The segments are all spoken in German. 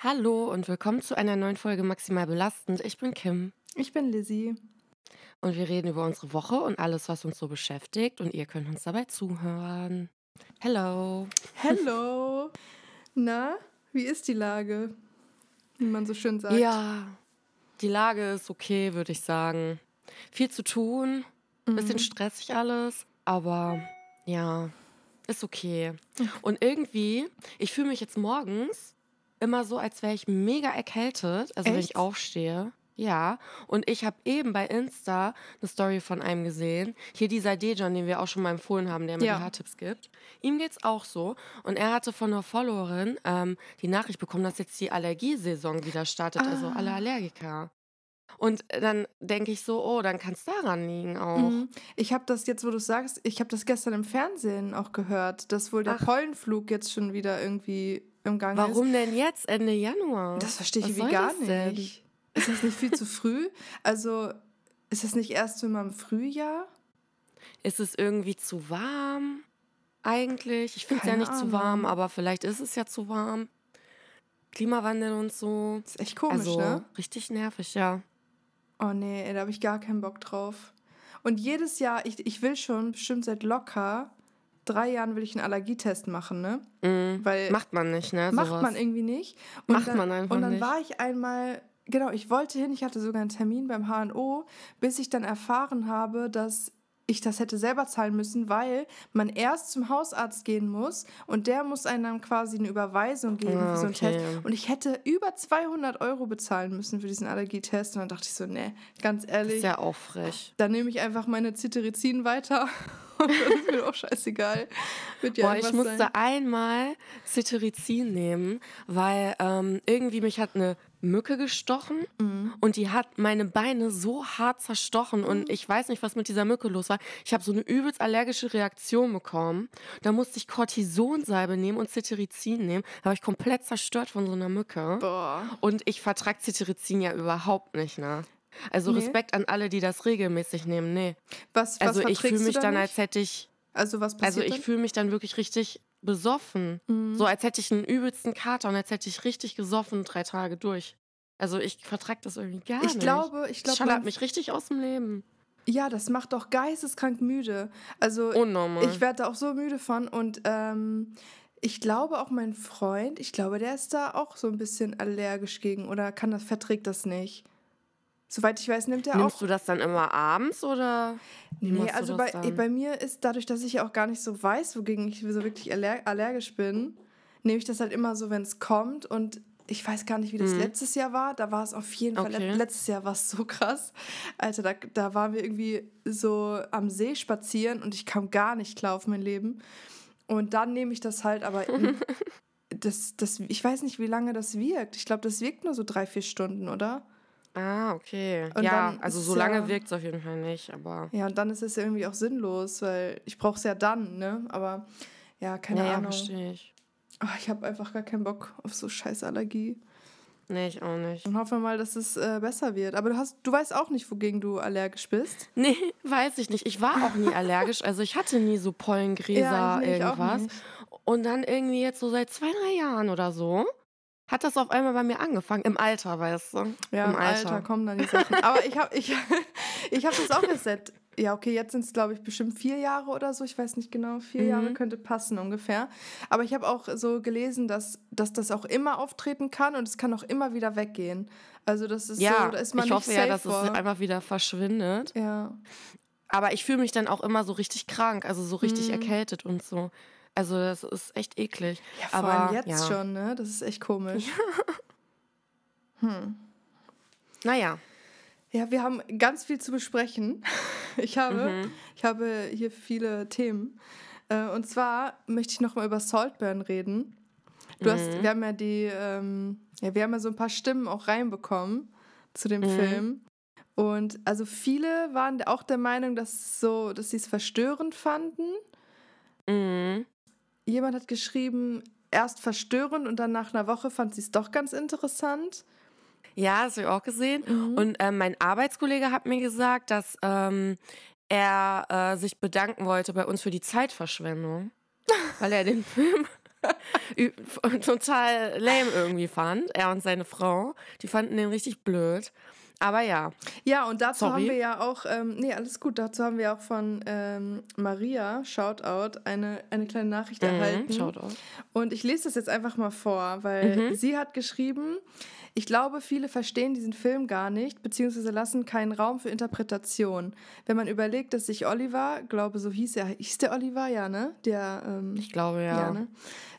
Hallo und willkommen zu einer neuen Folge Maximal Belastend. Ich bin Kim Ich bin Lizzie. und wir reden über unsere Woche und alles, was uns so beschäftigt und ihr könnt uns dabei zuhören. Hello. Hello. Na, wie ist die Lage? Wie man so schön sagt. Ja, die Lage ist okay, würde ich sagen. Viel zu tun, bisschen stressig alles, aber ja, ist okay. Und irgendwie, ich fühle mich jetzt morgens immer so, als wäre ich mega erkältet, also wenn ich Echt? aufstehe. Ja, und ich habe eben bei Insta eine Story von einem gesehen. Hier dieser Dejan, den wir auch schon mal empfohlen haben, der mir Ja. die Haartipps gibt. Ihm geht's auch so. Und er hatte von einer Followerin ähm, die Nachricht bekommen, dass jetzt die Allergiesaison wieder startet, also Ah. alle Allergiker. Und dann denke ich so, oh, dann kann es daran liegen auch. Mhm. Ich habe das jetzt, wo du sagst, ich habe das gestern im Fernsehen auch gehört, dass wohl der Ach. Pollenflug jetzt schon wieder irgendwie im Gang ist. Warum denn jetzt, Ende Januar? Das verstehe ich soll gar das nicht. Ist das nicht viel zu früh? Also ist das nicht erst immer im Frühjahr? Ist es irgendwie zu warm eigentlich? Ich finde es ja nicht zu Ahnung. warm, aber vielleicht ist es ja zu warm. Klimawandel und so. ist echt komisch, also ne? richtig nervig, ja. Oh nee, da habe ich gar keinen Bock drauf. Und jedes Jahr, ich, ich will schon bestimmt seit locker drei Jahren will ich einen Allergietest machen, ne? Mhm. Weil Macht man nicht, ne? macht sowas. man irgendwie nicht. Macht dann, man einfach Und dann nicht. war ich einmal, genau, ich wollte hin, ich hatte sogar einen Termin beim HNO, bis ich dann erfahren habe, dass ich das hätte selber zahlen müssen, weil man erst zum Hausarzt gehen muss und der muss einem dann quasi eine Überweisung geben Ah, für so einen okay. Test. Und ich hätte über 200 Euro bezahlen müssen für diesen Allergietest. Und dann dachte ich so, nee, ganz Das ehrlich, ist ja auch frech. dann nehme ich einfach meine Cetirizin weiter und dann ist mir auch scheißegal. Ja Boah, ich musste sein. einmal Cetirizin nehmen, weil ähm, irgendwie mich hat eine Mücke gestochen Mhm. und die hat meine Beine so hart zerstochen und ich weiß nicht, was mit dieser Mücke los war. Ich habe so eine übelst allergische Reaktion bekommen. Da musste ich Cortisonsalbe nehmen und Cetirizin nehmen. Da war ich komplett zerstört von so einer Mücke. Boah. Und ich vertrag Cetirizin ja überhaupt nicht, ne? Also Nee. Respekt an alle, die das regelmäßig nehmen. Nee. Was, was Also ich fühle mich dann, nicht? als hätte ich Also was also passiert ich dann? fühle mich dann wirklich richtig besoffen. Mhm. So als hätte ich einen übelsten Kater und als hätte ich richtig gesoffen drei Tage durch. Also ich vertrag das irgendwie gar Ich nicht. glaube, ich das glaube, mein- mich richtig aus dem Leben. ja, das macht doch geisteskrank müde. Also Unnormal. ich werde da auch so müde von und ähm, ich glaube auch mein Freund, ich glaube, der ist da auch so ein bisschen allergisch gegen oder kann das verträgt das nicht. Soweit ich weiß, nimmt er Nimmst auch du das dann immer abends oder? Nee, also bei, bei mir ist dadurch, dass ich ja auch gar nicht so weiß, wogegen ich so wirklich aller allergisch bin, nehme ich das halt immer so, wenn es kommt. Und ich weiß gar nicht, wie das letztes Jahr war. Da war es auf jeden Fall, Mhm. Okay. letztes Jahr war es so krass. Alter, da, da waren wir irgendwie so am See spazieren und ich kam gar nicht klar auf mein Leben. Und dann nehme ich das halt, aber das, das, ich weiß nicht, wie lange das wirkt. Ich glaube, das wirkt nur so drei, vier Stunden, oder? Ah, okay. Und ja, also so ja- lange wirkt es auf jeden Fall nicht, aber. Ja, und dann ist es ja irgendwie auch sinnlos, weil ich brauche es ja dann, ne? Aber ja, keine Ja, ja, Ahnung. verstehe ich. Ah, ich habe einfach gar keinen Bock auf so scheiß Allergie. Nee, ich auch nicht. Und hoffe mal, dass es äh, besser wird. Aber du hast, du weißt auch nicht, wogegen du allergisch bist. Nee, weiß ich nicht. Ich war auch nie allergisch. Also ich hatte nie so Pollengräser, Ja, nee, ich auch irgendwas. Und dann irgendwie jetzt so seit zwei, drei Jahren oder so hat das auf einmal bei mir angefangen. Im Alter, weißt du? Ja, im, Alter. kommen dann die Sachen. Aber ich habe ich, ich hab das auch seit, ja, okay, jetzt sind es, glaube ich, bestimmt vier Jahre oder so. Ich weiß nicht genau, vier Mhm. Jahre könnte passen ungefähr. Aber ich habe auch so gelesen, dass, dass das auch immer auftreten kann und es kann auch immer wieder weggehen. Also das ist Ja, so, da ist man ich hoffe ja, dass vor. es einfach wieder verschwindet. Ja. Aber ich fühle mich dann auch immer so richtig krank, also so richtig erkältet und so. Also das ist echt eklig. Ja, vor Aber allem jetzt ja. schon, ne? Das ist echt komisch. Naja, Ja, wir haben ganz viel zu besprechen. Ich habe, Mhm. ich habe hier viele Themen. Äh, Und zwar möchte ich nochmal über Saltburn reden. Du hast, Mhm. wir haben ja die, ähm, ja, wir haben ja so ein paar Stimmen auch reinbekommen zu dem Mhm. Film. Und also viele waren auch der Meinung, dass so, dass sie es verstörend fanden. mhm. Jemand hat geschrieben, erst verstörend und dann nach einer Woche fand sie es doch ganz interessant. ja, das habe ich auch gesehen. Mhm. Und ähm, mein Arbeitskollege hat mir gesagt, dass ähm, er äh, sich bedanken wollte bei uns für die Zeitverschwendung, weil er den Film total lame irgendwie fand, er und seine Frau. Die fanden den richtig blöd. Aber ja. Ja, und dazu Sorry. haben wir ja auch, ähm, nee, alles gut, dazu haben wir auch von ähm, Maria, Shoutout, eine, eine kleine Nachricht mhm, erhalten. Shoutout. Und ich lese das jetzt einfach mal vor, weil mhm. sie hat geschrieben, ich glaube, viele verstehen diesen Film gar nicht, beziehungsweise lassen keinen Raum für Interpretation. Wenn man überlegt, dass sich Oliver, glaube so hieß er, hieß der Oliver, ja, ne? Der, ähm, ich glaube, ja. ja ne?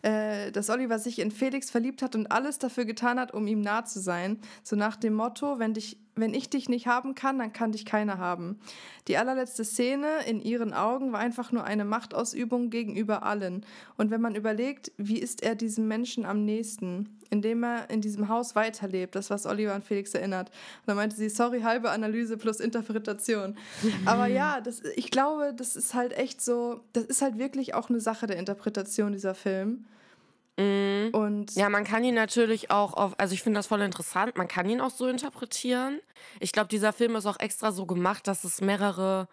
äh, dass Oliver sich in Felix verliebt hat und alles dafür getan hat, um ihm nah zu sein. So nach dem Motto, wenn dich wenn ich dich nicht haben kann, dann kann dich keiner haben. Die allerletzte Szene in ihren Augen war einfach nur eine Machtausübung gegenüber allen. Und wenn man überlegt, wie ist er diesem Menschen am nächsten, indem er in diesem Haus weiterlebt, das was Oliver an Felix erinnert. Und dann meinte sie, sorry, halbe Analyse plus Interpretation. Aber ja, das, ich glaube, das ist halt echt so, das ist halt wirklich auch eine Sache der Interpretation dieser Film. Mhm. Und ja, man kann ihn natürlich auch auf, also ich finde das voll interessant, man kann ihn auch so interpretieren. Ich glaube, dieser Film ist auch extra so gemacht, dass es mehrere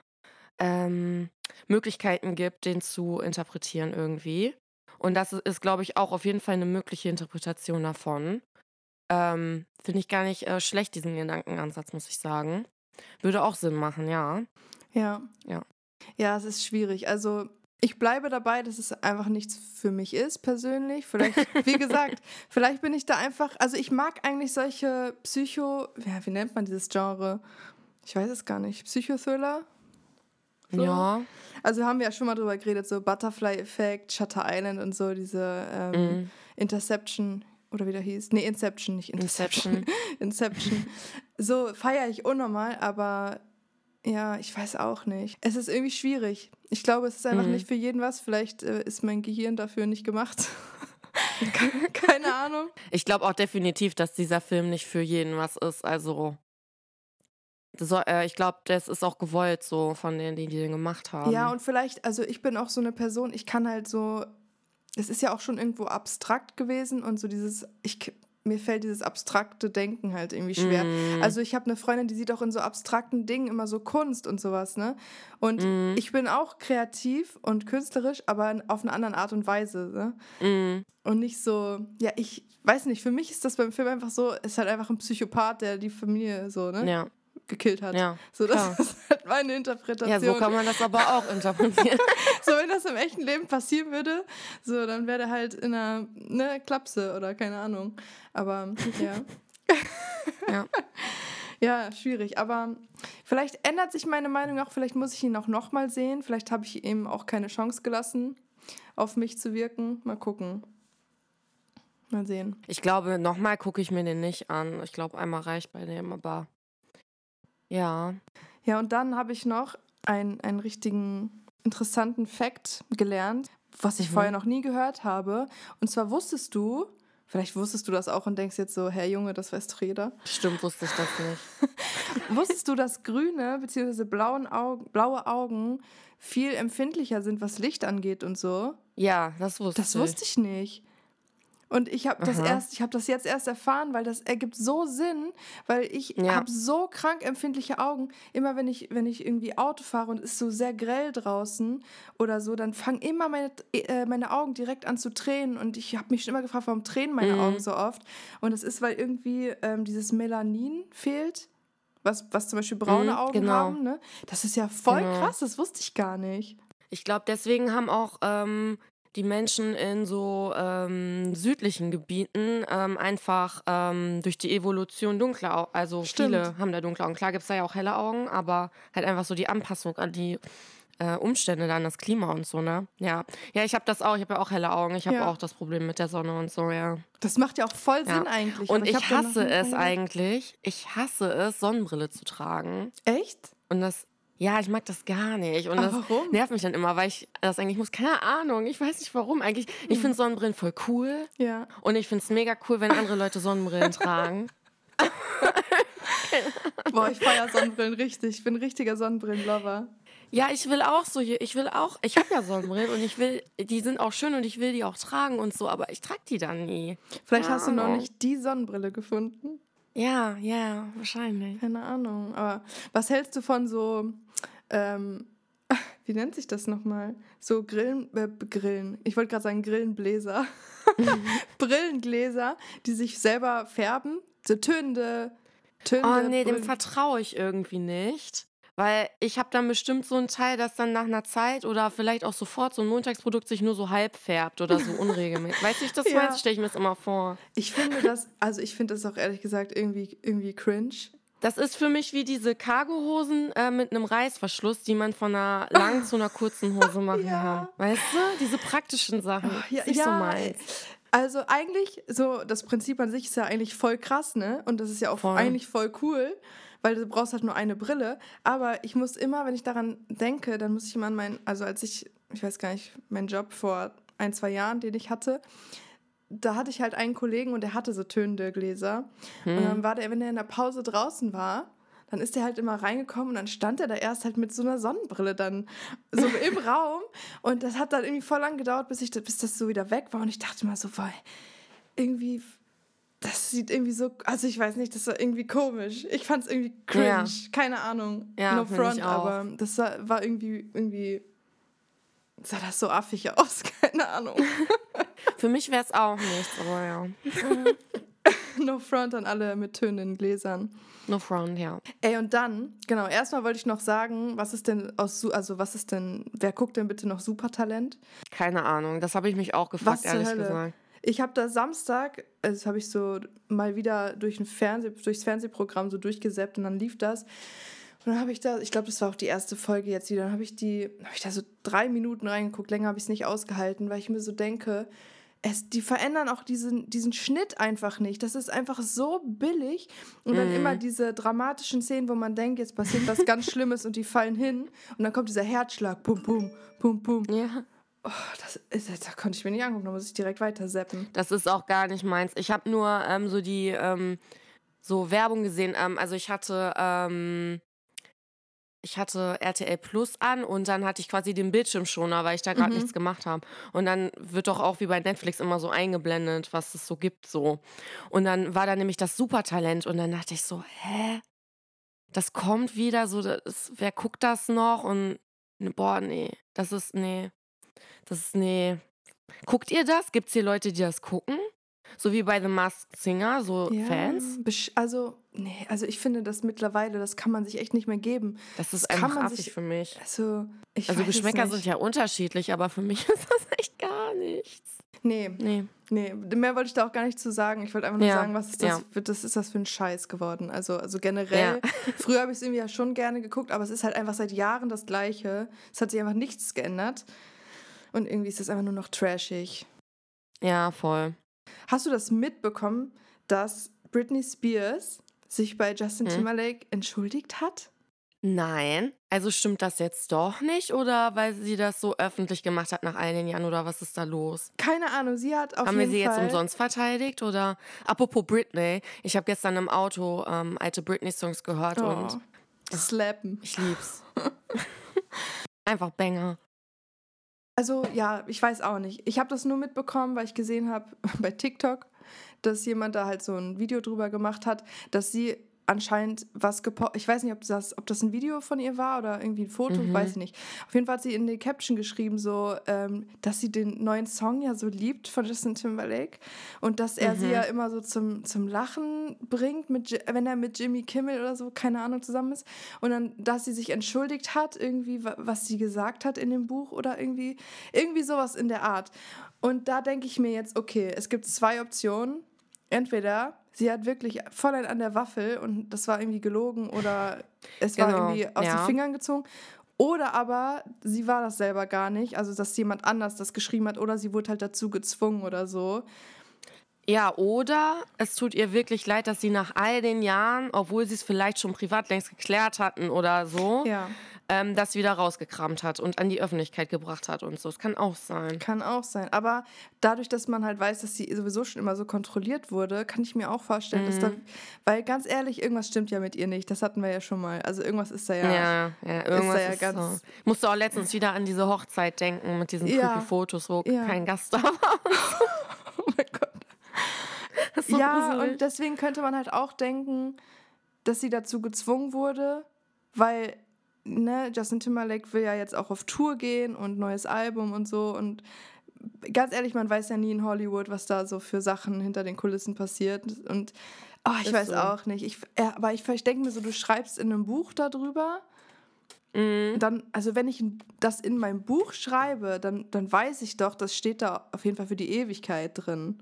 ähm, Möglichkeiten gibt, den zu interpretieren irgendwie. Und das ist, glaube ich, auch auf jeden Fall eine mögliche Interpretation davon. Ähm, finde ich gar nicht äh, schlecht, diesen Gedankenansatz, muss ich sagen. Würde auch Sinn machen, ja. Ja. Ja. Ja, es ist schwierig. Also ich bleibe dabei, dass es einfach nichts für mich ist, persönlich. Vielleicht, wie gesagt, vielleicht bin ich da einfach. Also, ich mag eigentlich solche Psycho. Ja, wie nennt man dieses Genre? Ich weiß es gar nicht. Psychothriller? So. Ja. Also, haben wir ja schon mal drüber geredet, so Butterfly-Effekt, Shutter Island und so, diese ähm, mm. Interception oder wie der hieß. Nee, Inception, nicht Interception. Inception. Inception. So feiere ich unnormal, aber ja, ich weiß auch nicht. Es ist irgendwie schwierig. Ich glaube, es ist einfach mhm. nicht für jeden was. Vielleicht äh, ist mein Gehirn dafür nicht gemacht. Keine Ahnung. Ich glaube auch definitiv, dass dieser Film nicht für jeden was ist. Also, so, äh, ich glaube, das ist auch gewollt so von denen, die, den gemacht haben. Ja, und vielleicht, also ich bin auch so eine Person, ich kann halt so, es ist ja auch schon irgendwo abstrakt gewesen und so dieses, ich mir fällt dieses abstrakte Denken halt irgendwie schwer. Mm. Also ich habe eine Freundin, die sieht auch in so abstrakten Dingen immer so Kunst und sowas, ne? Und mm. ich bin auch kreativ und künstlerisch, aber auf eine andere Art und Weise, ne? Mm. Und nicht so, ja, ich weiß nicht, für mich ist das beim Film einfach so, ist halt einfach ein Psychopath, der die Familie so, ne? Ja gekillt hat. Ja, so, das klar. ist halt meine Interpretation. Ja, so kann man das aber auch interpretieren. so, wenn das im echten Leben passieren würde, so, dann wäre der halt in einer ne, Klapse oder keine Ahnung. Aber ja. ja. Ja, schwierig. Aber vielleicht ändert sich meine Meinung auch. Vielleicht muss ich ihn auch nochmal sehen. Vielleicht habe ich ihm auch keine Chance gelassen, auf mich zu wirken. Mal gucken. Mal sehen. Ich glaube, nochmal gucke ich mir den nicht an. Ich glaube, einmal reicht bei dem, aber ja. Ja, und dann habe ich noch einen, einen richtigen interessanten Fact gelernt, was ich mhm. vorher noch nie gehört habe. Und zwar wusstest du, vielleicht wusstest du das auch und denkst jetzt so, Herr Junge, das weiß doch jeder. Stimmt, wusste ich das nicht. wusstest du, dass grüne bzw. Augen, blaue Augen viel empfindlicher sind, was Licht angeht und so? Ja, das wusste ich. Das wusste ich nicht. Und ich habe das erst, ich habe das jetzt erst erfahren, weil das ergibt so Sinn, weil ich ja. habe so krank empfindliche Augen. Immer wenn ich, wenn ich irgendwie Auto fahre und es ist so sehr grell draußen oder so, dann fangen immer meine, äh, meine Augen direkt an zu tränen. Und ich habe mich schon immer gefragt, warum tränen meine mhm. Augen so oft? Und das ist, weil irgendwie ähm, dieses Melanin fehlt, was, was zum Beispiel braune mhm, Augen genau. haben. Ne? Das ist ja voll genau. krass, das wusste ich gar nicht. Ich glaube, deswegen haben auch ähm, die Menschen in so ähm, südlichen Gebieten ähm, einfach ähm, durch die Evolution dunkle Augen, also Stimmt. viele haben da dunkle Augen. Klar gibt es da ja auch helle Augen, aber halt einfach so die Anpassung an die äh, Umstände, dann das Klima und so, ne? Ja, ja ich habe das auch, ich habe ja auch helle Augen, ich habe ja. auch das Problem mit der Sonne und so, ja. Das macht ja auch voll Sinn ja. eigentlich. Und ich, ich hasse es eigentlich, ich hasse es, Sonnenbrille zu tragen. Echt? Und das ja, ich mag das gar nicht. Und das warum? nervt mich dann immer, weil ich das eigentlich muss. Keine Ahnung. Ich weiß nicht warum. Eigentlich, ich hm. finde Sonnenbrillen voll cool. Ja. Und ich finde es mega cool, wenn andere Leute Sonnenbrillen tragen. Boah, ich feiere Sonnenbrillen richtig. Ich bin ein richtiger Sonnenbrillenlover. Ja, ich will auch so hier, ich will auch, ich habe ja Sonnenbrillen und ich will, die sind auch schön und ich will die auch tragen und so, aber ich trage die dann nie. Vielleicht hast du noch nicht die Sonnenbrille gefunden. Ja, ja, wahrscheinlich. Keine Ahnung. Aber was hältst du von so, ähm, wie nennt sich das nochmal? So Grillen, äh, Grillen. Ich wollte gerade sagen Grillenbläser. Brillengläser, die sich selber färben. So tönende, tönende. Oh nee, dem vertraue ich irgendwie nicht. Weil ich habe dann bestimmt so einen Teil, das dann nach einer Zeit oder vielleicht auch sofort so ein Montagsprodukt sich nur so halb färbt oder so unregelmäßig. weißt du, ich das ja. meinst, stelle ich mir das immer vor. Ich finde das, also ich finde das auch ehrlich gesagt irgendwie, irgendwie cringe. Das ist für mich wie diese Cargohosen äh, mit einem Reißverschluss, die man von einer langen zu einer kurzen Hose machen ja. kann. Weißt du? Diese praktischen Sachen. Oh, ja, nicht ja. so meins. Also eigentlich, so das Prinzip an sich ist ja eigentlich voll krass, ne? Und das ist ja auch voll. eigentlich voll cool, weil du brauchst halt nur eine Brille. Aber ich muss immer, wenn ich daran denke, dann muss ich immer an meinen, also als ich, ich weiß gar nicht, meinen Job vor ein, zwei Jahren, den ich hatte, da hatte ich halt einen Kollegen und der hatte so tönende Gläser. Hm. Und dann war der, wenn er in der Pause draußen war, dann ist er halt immer reingekommen und dann stand er da erst halt mit so einer Sonnenbrille dann so im Raum. Und das hat dann irgendwie voll lang gedauert, bis, ich, bis das so wieder weg war. Und ich dachte mal so, weil irgendwie, das sieht irgendwie so, also ich weiß nicht, das war irgendwie komisch. Ich fand es irgendwie cringe. Ja. Keine Ahnung. Ja, no front, aber das war, war irgendwie, irgendwie sah das so affig aus, keine Ahnung. Für mich wäre es auch nichts, aber ja. no front an alle mit tönenden Gläsern. No front, ja. Ey, und dann, genau, erstmal wollte ich noch sagen, was ist denn aus, also was ist denn, wer guckt denn bitte noch Supertalent? Keine Ahnung, das habe ich mich auch gefragt, ehrlich gesagt. Ich habe da Samstag, also das habe ich so mal wieder durch ein Fernseh, durchs Fernsehprogramm so durchgesäppt und dann lief das. Und dann habe ich da, ich glaube, das war auch die erste Folge jetzt wieder, dann habe ich die, habe ich da so drei Minuten reingeguckt, länger habe ich es nicht ausgehalten, weil ich mir so denke, es, die verändern auch diesen, diesen Schnitt einfach nicht. Das ist einfach so billig. Und dann immer mhm. diese dramatischen Szenen, wo man denkt, jetzt passiert was ganz Schlimmes und die fallen hin. Und dann kommt dieser Herzschlag. Pum, pum, pum, pum. Ja. Oh, das ist, da konnte ich mir nicht angucken, da muss ich direkt weiter zappen. Das ist auch gar nicht meins. Ich habe nur ähm, so die ähm, so Werbung gesehen. Ähm, also ich hatte ähm, ich hatte RTL Plus an und dann hatte ich quasi den Bildschirmschoner, weil ich da gerade mhm. nichts gemacht habe. Und dann wird doch auch wie bei Netflix immer so eingeblendet, was es so gibt so. Und dann war da nämlich das Supertalent und dann dachte ich so, hä? Das kommt wieder so, das, wer guckt das noch? Und boah, nee, das ist nee. Das ist nee. Guckt ihr das? Gibt es hier Leute, die das gucken? So wie bei The Masked Singer, so ja, Fans? Also, nee, also ich finde das mittlerweile, das kann man sich echt nicht mehr geben. Das ist das einfach affig für mich. Also, ich also Geschmäcker sind ja unterschiedlich, aber für mich ist das echt gar nichts. Nee. Nee. Nee, mehr wollte ich da auch gar nicht zu sagen. Ich wollte einfach nur ja. sagen, was ist das, ja. das ist das für ein Scheiß geworden. Also, also generell, ja. früher habe ich es irgendwie ja schon gerne geguckt, aber es ist halt einfach seit Jahren das Gleiche. Es hat sich einfach nichts geändert. Und irgendwie ist es einfach nur noch trashig. Ja, voll. Hast du das mitbekommen, dass Britney Spears sich bei Justin hm? Timberlake entschuldigt hat? Nein. Also stimmt das jetzt doch nicht oder weil sie das so öffentlich gemacht hat nach all den Jahren oder was ist da los? Keine Ahnung, sie hat auf Haben jeden wir sie Fall jetzt umsonst verteidigt oder? Apropos Britney, ich habe gestern im Auto ähm, alte Britney-Songs gehört oh. und. Slappen. Ich lieb's. Einfach Banger. Also ja, ich weiß auch nicht. Ich habe das nur mitbekommen, weil ich gesehen habe bei TikTok, dass jemand da halt so ein Video drüber gemacht hat, dass sie anscheinend was gepostet. Ich weiß nicht, ob das, ob das ein Video von ihr war oder irgendwie ein Foto, mhm. weiß ich nicht. Auf jeden Fall hat sie in die Caption geschrieben, so, ähm, dass sie den neuen Song ja so liebt von Justin Timberlake und dass er mhm. sie ja immer so zum, zum Lachen bringt, mit, wenn er mit Jimmy Kimmel oder so, keine Ahnung, zusammen ist. Und dann, dass sie sich entschuldigt hat, irgendwie, was sie gesagt hat in dem Buch oder irgendwie, irgendwie sowas in der Art. Und da denke ich mir jetzt, okay, es gibt zwei Optionen. Entweder sie hat wirklich voll ein an der Waffel und das war irgendwie gelogen oder es genau. war irgendwie aus ja. den Fingern gezogen. Oder aber sie war das selber gar nicht, also dass jemand anders das geschrieben hat oder sie wurde halt dazu gezwungen oder so. Ja, oder es tut ihr wirklich leid, dass sie nach all den Jahren, obwohl sie es vielleicht schon privat längst geklärt hatten oder so, ja ähm, das wieder rausgekramt hat und an die Öffentlichkeit gebracht hat und so. Das kann auch sein. Kann auch sein. Aber dadurch, dass man halt weiß, dass sie sowieso schon immer so kontrolliert wurde, kann ich mir auch vorstellen, mhm. dass da, weil ganz ehrlich, irgendwas stimmt ja mit ihr nicht. Das hatten wir ja schon mal. Also irgendwas ist da ja. Ja, ja irgendwas ist da ja ist ganz. So. Musst du auch letztens wieder an diese Hochzeit denken mit diesen ja. Fotos, wo ja. kein Gast da war. oh mein Gott. So ja, gruselig. und deswegen könnte man halt auch denken, dass sie dazu gezwungen wurde, weil ne, Justin Timberlake will ja jetzt auch auf Tour gehen und neues Album und so. Und ganz ehrlich, man weiß ja nie in Hollywood, was da so für Sachen hinter den Kulissen passiert. Und oh, ich Ist weiß so. auch nicht. Ich, ja, aber ich, ich denke mir so, du schreibst in einem Buch darüber. Mhm. Dann, also wenn ich das in meinem Buch schreibe, dann, dann weiß ich doch, das steht da auf jeden Fall für die Ewigkeit drin.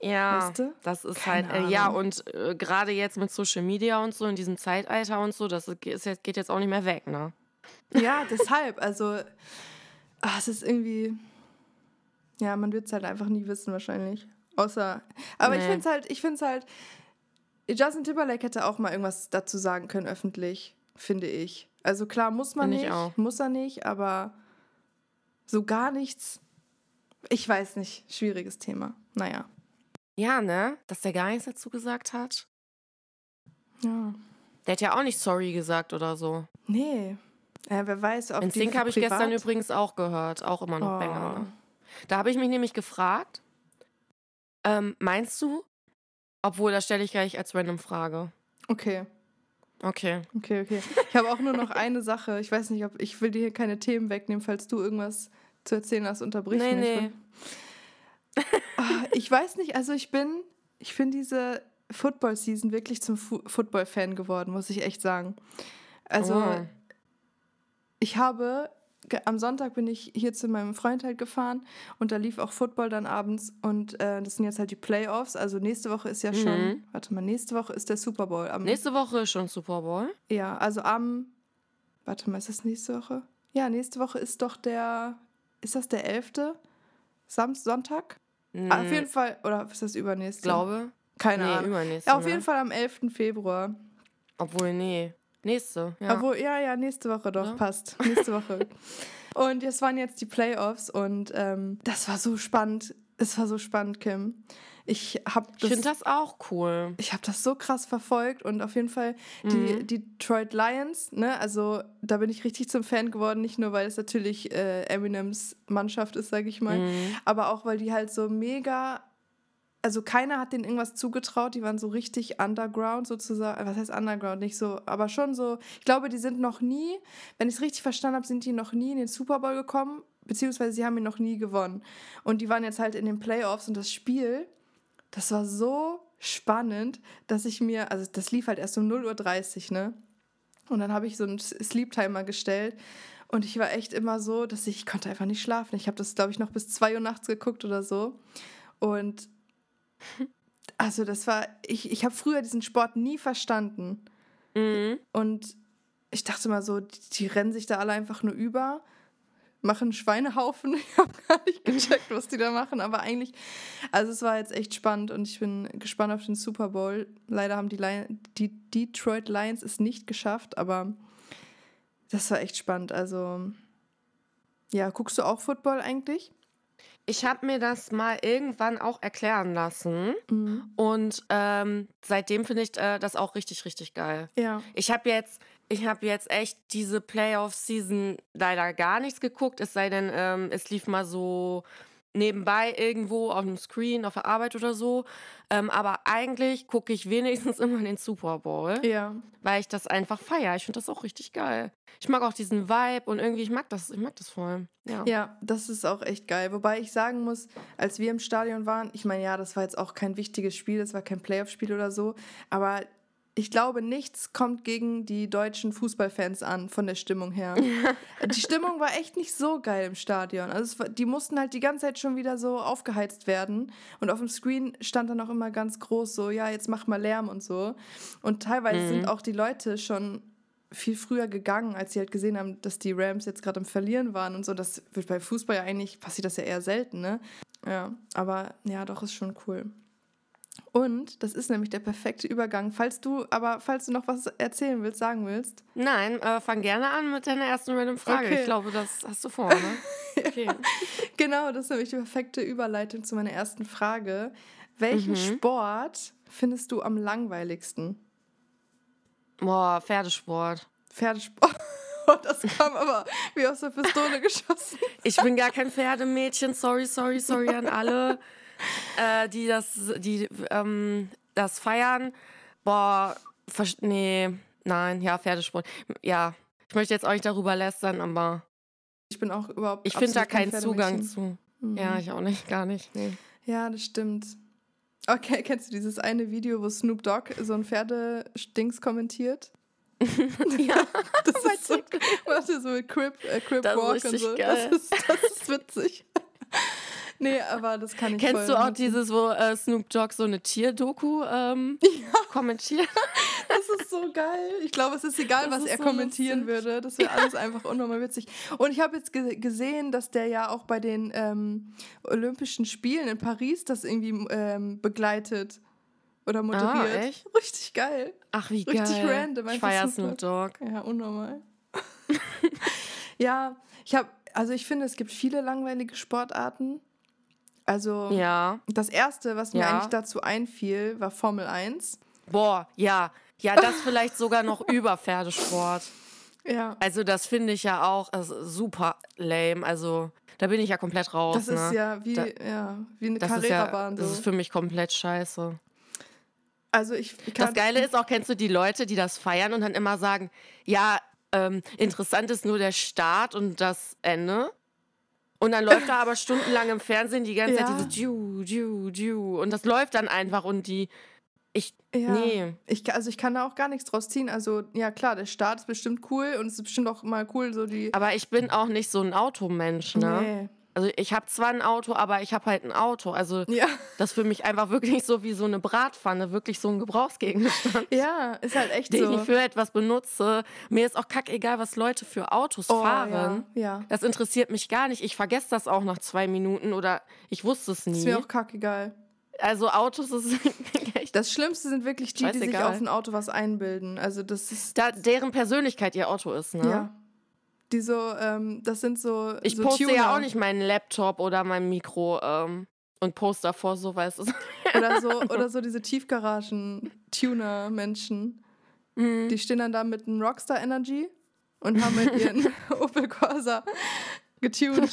Ja, weißt du? das ist Keine halt, äh, ja, und äh, gerade jetzt mit Social Media und so in diesem Zeitalter und so, das ist jetzt, geht jetzt auch nicht mehr weg, ne? Ja, deshalb, also, ach, es ist irgendwie, ja, man wird es halt einfach nie wissen, wahrscheinlich. Außer, aber nee. ich finde es halt, ich finde es halt, Justin Timberlake hätte auch mal irgendwas dazu sagen können, öffentlich, finde ich. Also klar, muss man find nicht, muss er nicht, aber so gar nichts. Ich weiß nicht, schwieriges Thema. Naja. Ja, ne? Dass der gar nichts dazu gesagt hat. Ja. Der hat ja auch nicht sorry gesagt oder so. Nee. Ja, wer weiß, ob Den Sync habe ich gestern übrigens auch gehört. Auch immer noch oh. Banger. Ne? Da habe ich mich nämlich gefragt, ähm, meinst du, obwohl, das stelle ich gleich als random Frage. Okay. Okay. Okay, okay. Ich habe auch nur noch eine Sache. Ich weiß nicht, ob ich will dir hier keine Themen wegnehmen, falls du irgendwas zu erzählen hast, unterbrich nee, mich. Nee. Ah, ich weiß nicht, also ich bin, ich bin diese Football-Season wirklich zum Fu Football-Fan geworden, muss ich echt sagen. Also, oh. ich habe, am Sonntag bin ich hier zu meinem Freund halt gefahren und da lief auch Football dann abends und äh, das sind jetzt halt die Playoffs. Also nächste Woche ist ja schon, mhm. warte mal, nächste Woche ist der Super Bowl. Am, nächste Woche ist schon Super Bowl? Ja, also am, warte mal, ist das nächste Woche? Ja, nächste Woche ist doch der, ist das der 11.? Samstag, Sonntag? Mhm. Auf jeden Fall, oder ist das übernächste? Glaube. Keine nee, Ahnung. Übernächste, auf ne? jeden Fall am 11. Februar. Obwohl, nee. Nächste, ja. Obwohl, ja, ja, nächste Woche doch, ja. passt. Nächste Woche. und es waren jetzt die Playoffs und ähm, das war so spannend. Es war so spannend, Kim. Ich habe Ich finde das auch cool. Ich habe das so krass verfolgt und auf jeden Fall die, mhm. die Detroit Lions, ne, also da bin ich richtig zum Fan geworden, nicht nur weil es natürlich äh, Eminems Mannschaft ist, sage ich mal, mhm. aber auch weil die halt so mega also keiner hat denen irgendwas zugetraut, die waren so richtig underground sozusagen. Was heißt underground? Nicht so, aber schon so. Ich glaube, die sind noch nie, wenn ich es richtig verstanden habe, sind die noch nie in den Super Bowl gekommen, beziehungsweise sie haben ihn noch nie gewonnen. Und die waren jetzt halt in den Playoffs und das Spiel das war so spannend, dass ich mir, also das lief halt erst um 0.30 Uhr, ne? Und dann habe ich so einen Sleep-Timer gestellt und ich war echt immer so, dass ich, ich konnte einfach nicht schlafen. Ich habe das, glaube ich, noch bis 2 Uhr nachts geguckt oder so. Und also das war, ich, ich habe früher diesen Sport nie verstanden. Mhm. Und ich dachte mal so, die, die rennen sich da alle einfach nur über machen Schweinehaufen. Ich habe gar nicht gecheckt, was die da machen, aber eigentlich, also es war jetzt echt spannend und ich bin gespannt auf den Super Bowl. Leider haben die, Lion, die Detroit Lions es nicht geschafft, aber das war echt spannend. Also, ja, guckst du auch Football eigentlich? Ich habe mir das mal irgendwann auch erklären lassen mhm. und ähm, seitdem finde ich äh, das auch richtig, richtig geil. Ja. Ich habe jetzt ich habe jetzt echt diese Playoff-Season leider gar nichts geguckt, es sei denn, ähm, es lief mal so nebenbei irgendwo auf dem Screen, auf der Arbeit oder so. Ähm, aber eigentlich gucke ich wenigstens immer den Super Bowl. Ja. Weil ich das einfach feiere. Ich finde das auch richtig geil. Ich mag auch diesen Vibe und irgendwie, ich mag das, ich mag das voll. Ja. ja, das ist auch echt geil. Wobei ich sagen muss, als wir im Stadion waren, ich meine, ja, das war jetzt auch kein wichtiges Spiel, das war kein Playoff-Spiel oder so, aber ich glaube, nichts kommt gegen die deutschen Fußballfans an, von der Stimmung her. die Stimmung war echt nicht so geil im Stadion. Also war, die mussten halt die ganze Zeit schon wieder so aufgeheizt werden. Und auf dem Screen stand dann auch immer ganz groß so, ja, jetzt mach mal Lärm und so. Und teilweise mhm. sind auch die Leute schon viel früher gegangen, als sie halt gesehen haben, dass die Rams jetzt gerade im Verlieren waren und so. Das wird bei Fußball ja eigentlich, passiert das ja eher selten, ne? Ja, aber ja, doch, ist schon cool. Und das ist nämlich der perfekte Übergang. Falls du, aber falls du noch was erzählen willst, sagen willst. Nein, äh, fang gerne an mit deiner ersten random Frage. Okay. Ich glaube, das hast du vor, ne? Okay. genau, das ist nämlich die perfekte Überleitung zu meiner ersten Frage. Welchen mhm. Sport findest du am langweiligsten? Boah, Pferdesport. Pferdesport. Oh, das kam aber wie aus der Pistole geschossen. Ich bin gar kein Pferdemädchen. Sorry, sorry, sorry an alle äh, die das, die ähm, das feiern. Boah, nee, nein, ja, Pferdesport. Ja, Ich möchte jetzt auch nicht darüber lästern, aber Ich bin auch überhaupt. ich finde da keinen Zugang zu. Mhm. Ja, ich auch nicht, gar nicht. Nee. Ja, das stimmt. Okay, kennst du dieses eine Video, wo Snoop Dogg so ein Pferdedings kommentiert? ja, Das ist so, warte, so mit Crip, äh, Crip Das ist Walk und so. Das ist, das ist witzig. Nee, aber das kann ich Kennst du auch nutzen. dieses, wo äh, Snoop Dogg so eine Tierdoku ähm, kommentiert? Das ist so geil. Ich glaube, es ist egal, Das was ist er so kommentieren lustig. würde. Das wäre alles einfach unnormal witzig. Und ich habe jetzt ge gesehen, dass der ja auch bei den ähm, Olympischen Spielen in Paris das irgendwie ähm, begleitet oder moderiert. Ah, echt? Richtig geil. Ach, wie Richtig geil. random, Ich feier Snoop Snoop Dogg. Ja, unnormal. ja, ich habe, also ich finde, es gibt viele langweilige Sportarten. Also Ja. das erste, was mir Ja. eigentlich dazu einfiel, war Formel 1. Boah, ja. Ja, das vielleicht sogar noch über Pferdesport. Ja. Also, das finde ich ja auch also, super lame. Also, da bin ich ja komplett raus. Das ist ne? ja wie, Da- ja, wie eine das ist ja, das ist für mich komplett scheiße. also ich Das kann, Geile ist auch, kennst du die Leute, die das feiern und dann immer sagen, ja, ähm, interessant ist nur der Start und das Ende. Und dann läuft da aber stundenlang im Fernsehen die ganze Ja. Zeit dieses Ju, Ju, Ju. Und das läuft dann einfach und die. Ich. ja, Nee. ich, also ich kann da auch gar nichts draus ziehen. Also ja klar, der Start ist bestimmt cool und es ist bestimmt auch mal cool, so die. Aber ich bin auch nicht so ein Automensch, ne? Nee. Also ich habe zwar ein Auto, aber ich habe halt ein Auto. Also Ja. das ist für mich einfach wirklich so wie so eine Bratpfanne, wirklich so ein Gebrauchsgegenstand. ja, ist halt echt den so. ich für etwas benutze. Mir ist auch kackegal, was Leute für Autos oh, fahren. Ja, ja. Das interessiert mich gar nicht. Ich vergesse das auch nach zwei Minuten oder ich wusste es Ist nie. mir auch kackegal. Also Autos ist echt. Das Schlimmste sind wirklich die, die sich auf ein Auto was einbilden. Also das ist. Da, deren Persönlichkeit ihr Auto ist, ne? Ja. Die so, ähm, das sind so. Ich so poste Tuner. ja auch nicht meinen Laptop oder mein Mikro ähm, und poste davor so, weißt du. Oder so, oder so diese Tiefgaragen-Tuner-Menschen. Mhm. Die stehen dann da mit einem Rockstar Energy und haben mit ihren Opel Corsa getuned.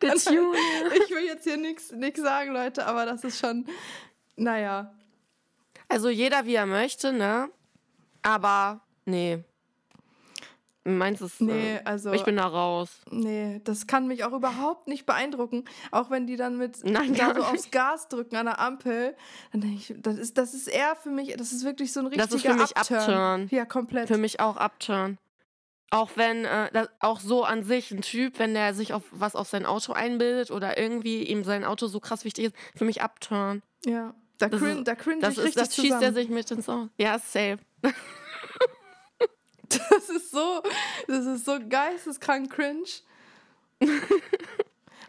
Getuned. Ich will jetzt hier nichts sagen, Leute, aber das ist schon, naja. Also jeder wie er möchte, ne? Aber nee. Meins ist. Nee, äh, also, ich bin da raus. nee, das kann mich auch überhaupt nicht beeindrucken. Auch wenn die dann mit Nein, da so nicht. aufs Gas drücken an der Ampel, dann denke ich, das ist, das ist eher für mich, das ist wirklich so ein richtiger Das ist für mich Upturn. Upturn. Ja, komplett. Für mich auch Upturn. Auch wenn, äh, das, auch so an sich ein Typ, wenn der sich auf was auf sein Auto einbildet oder irgendwie ihm sein Auto so krass wichtig ist, für mich Upturn. Ja, da, cringe Das, ich ist, richtig das schießt zusammen. er sich mit ins Auto. Ja, safe. Das ist so, das ist so geisteskrank cringe.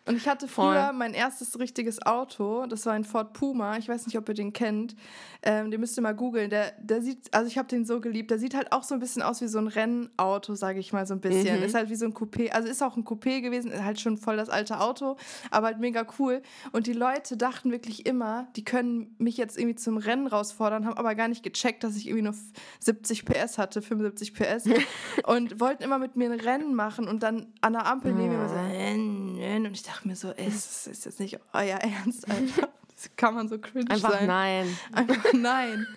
Und ich hatte Voll. früher mein erstes richtiges Auto, das war ein Ford Puma, ich weiß nicht, ob ihr den kennt, ähm, den müsst ihr mal googeln, der, der sieht, also ich habe den so geliebt, der sieht halt auch so ein bisschen aus wie so ein Rennauto, sage ich mal so ein bisschen, Mhm. ist halt wie so ein Coupé, also ist auch ein Coupé gewesen, ist halt schon voll das alte Auto, aber halt mega cool. Und die Leute dachten wirklich immer, die können mich jetzt irgendwie zum Rennen rausfordern, haben aber gar nicht gecheckt, dass ich irgendwie nur 70 PS hatte, 75 PS. Und wollten immer mit mir ein Rennen machen und dann an der Ampel neben mir immer so "Rennen, Rennen." und ich dachte mir so, ey, das ist jetzt nicht euer Ernst, Alter. Das kann man so cringe Einfach sein. nein. Einfach nein.